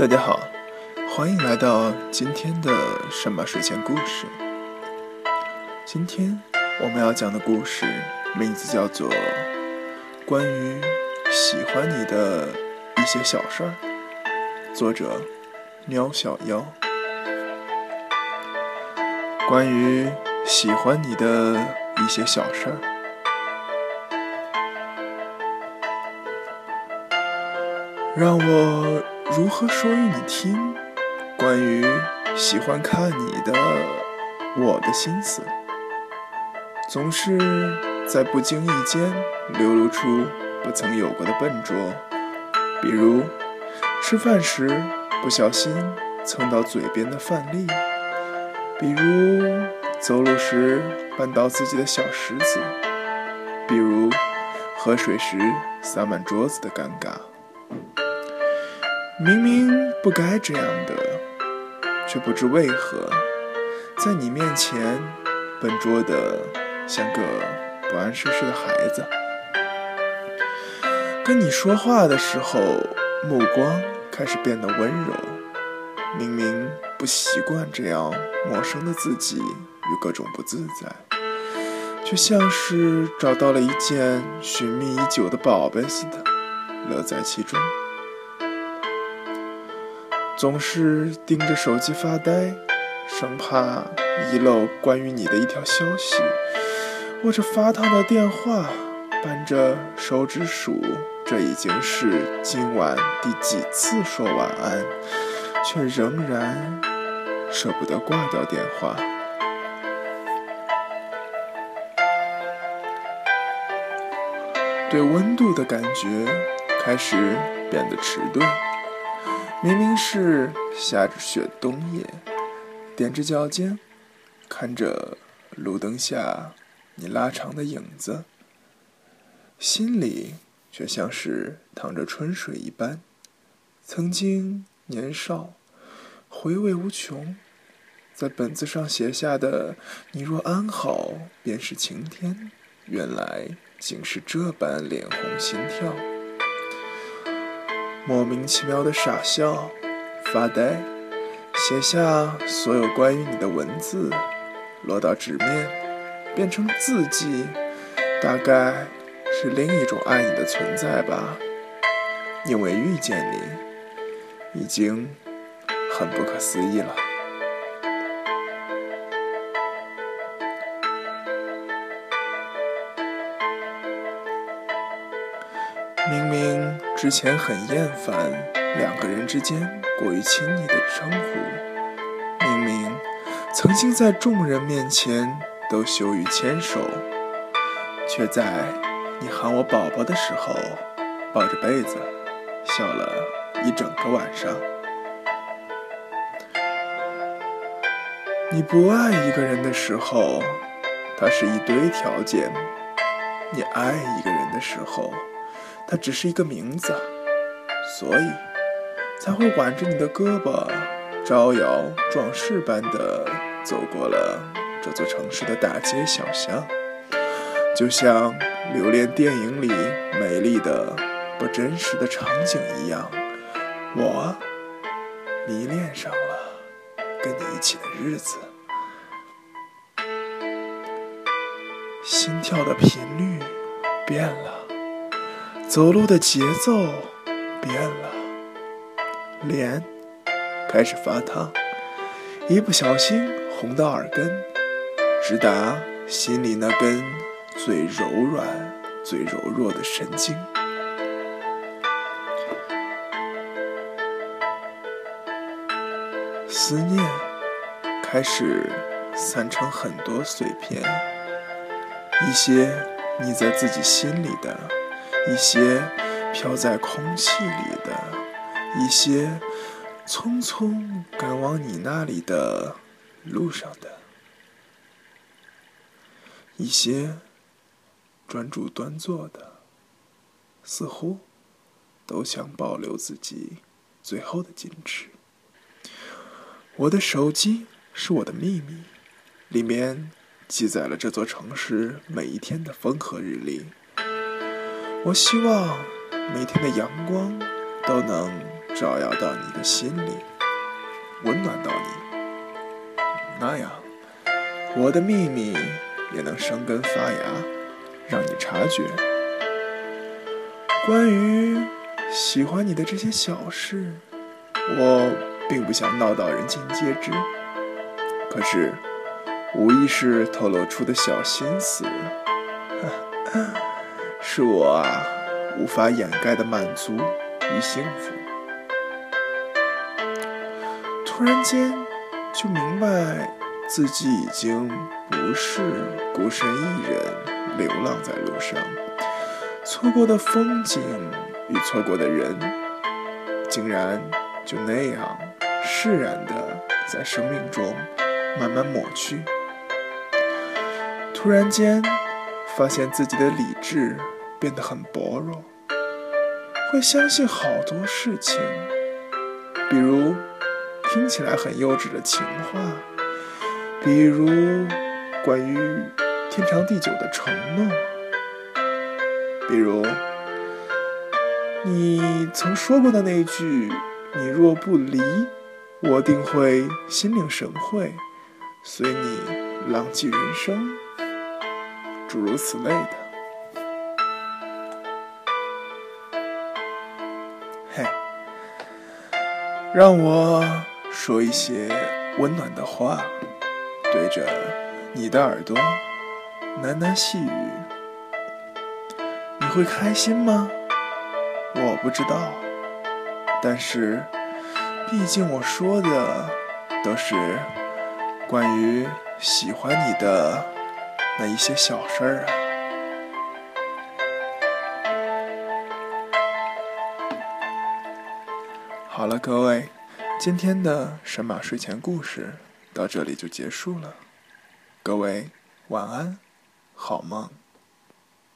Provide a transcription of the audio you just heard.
大家好，欢迎来到今天的神马睡前故事。今天我们要讲的故事名字叫做《关于喜欢你的一些小事儿》，作者喵小妖。关于喜欢你的一些小事儿，让我如何说与你听？关于喜欢看你的我的心思，总是在不经意间流露出不曾有过的笨拙，比如吃饭时不小心蹭到嘴边的饭粒。比如走路时绊倒自己的小石子，比如喝水时洒满桌子的尴尬。明明不该这样的，却不知为何，在你面前笨拙的像个不谙世事的孩子。跟你说话的时候，目光开始变得温柔。明明不习惯这样陌生的自己与各种不自在，却像是找到了一件寻觅已久的宝贝似的，乐在其中。总是盯着手机发呆，生怕遗漏关于你的一条消息；握着发烫的电话，扳着手指数，这已经是今晚第几次说晚安。却仍然舍不得挂掉电话，对温度的感觉开始变得迟钝。明明是下着雪冬夜，踮着脚尖看着路灯下你拉长的影子，心里却像是淌着春水一般。曾经。年少，回味无穷，在本子上写下的“你若安好，便是晴天”，原来竟是这般脸红心跳。莫名其妙的傻笑，发呆，写下所有关于你的文字，落到纸面，变成字迹，大概是另一种爱你的存在吧。因为遇见你。已经很不可思议了。之前很厌烦两个人之间过于亲昵的称呼，明明曾经在众人面前都羞于牵手，却在你喊我宝宝的时候，抱着被子笑了。一整个晚上，你不爱一个人的时候，他是一堆条件；你爱一个人的时候，它只是一个名字。所以，才会挽着你的胳膊，招摇撞势般的走过了这座城市的大街小巷，就像留恋电影里美丽的不真实的场景一样。我迷恋上了跟你一起的日子，心跳的频率变了，走路的节奏变了，脸开始发烫，一不小心红到耳根，直达心里那根最柔软、最柔弱的神经。思念开始散成很多碎片，一些腻在自己心里的，一些飘在空气里的，一些匆匆赶往你那里的路上的，一些专注端坐的，似乎都想保留自己最后的矜持。我的手机是我的秘密，里面记载了这座城市每一天的风和日丽。我希望每天的阳光都能照耀到你的心里，温暖到你。那样，我的秘密也能生根发芽，让你察觉。关于喜欢你的这些小事，我并不想闹到人尽皆知。可是，无意识透露出的小心思，是我啊无法掩盖的满足与幸福。突然间，就明白自己已经不是孤身一人流浪在路上，错过的风景与错过的人，竟然就那样释然的在生命中。慢慢抹去。突然间，发现自己的理智变得很薄弱，会相信好多事情，比如听起来很幼稚的情话，比如关于天长地久的承诺，比如你曾说过的那句“你若不离，我定会心领神会”。随你浪迹人生，诸如此类的。嘿，让我说一些温暖的话，对着你的耳朵喃喃细语，你会开心吗？我不知道，但是毕竟我说的都是。关于喜欢你的的一些小事儿啊。好了，各位，今天的神马睡前故事到这里就结束了。各位晚安，好梦。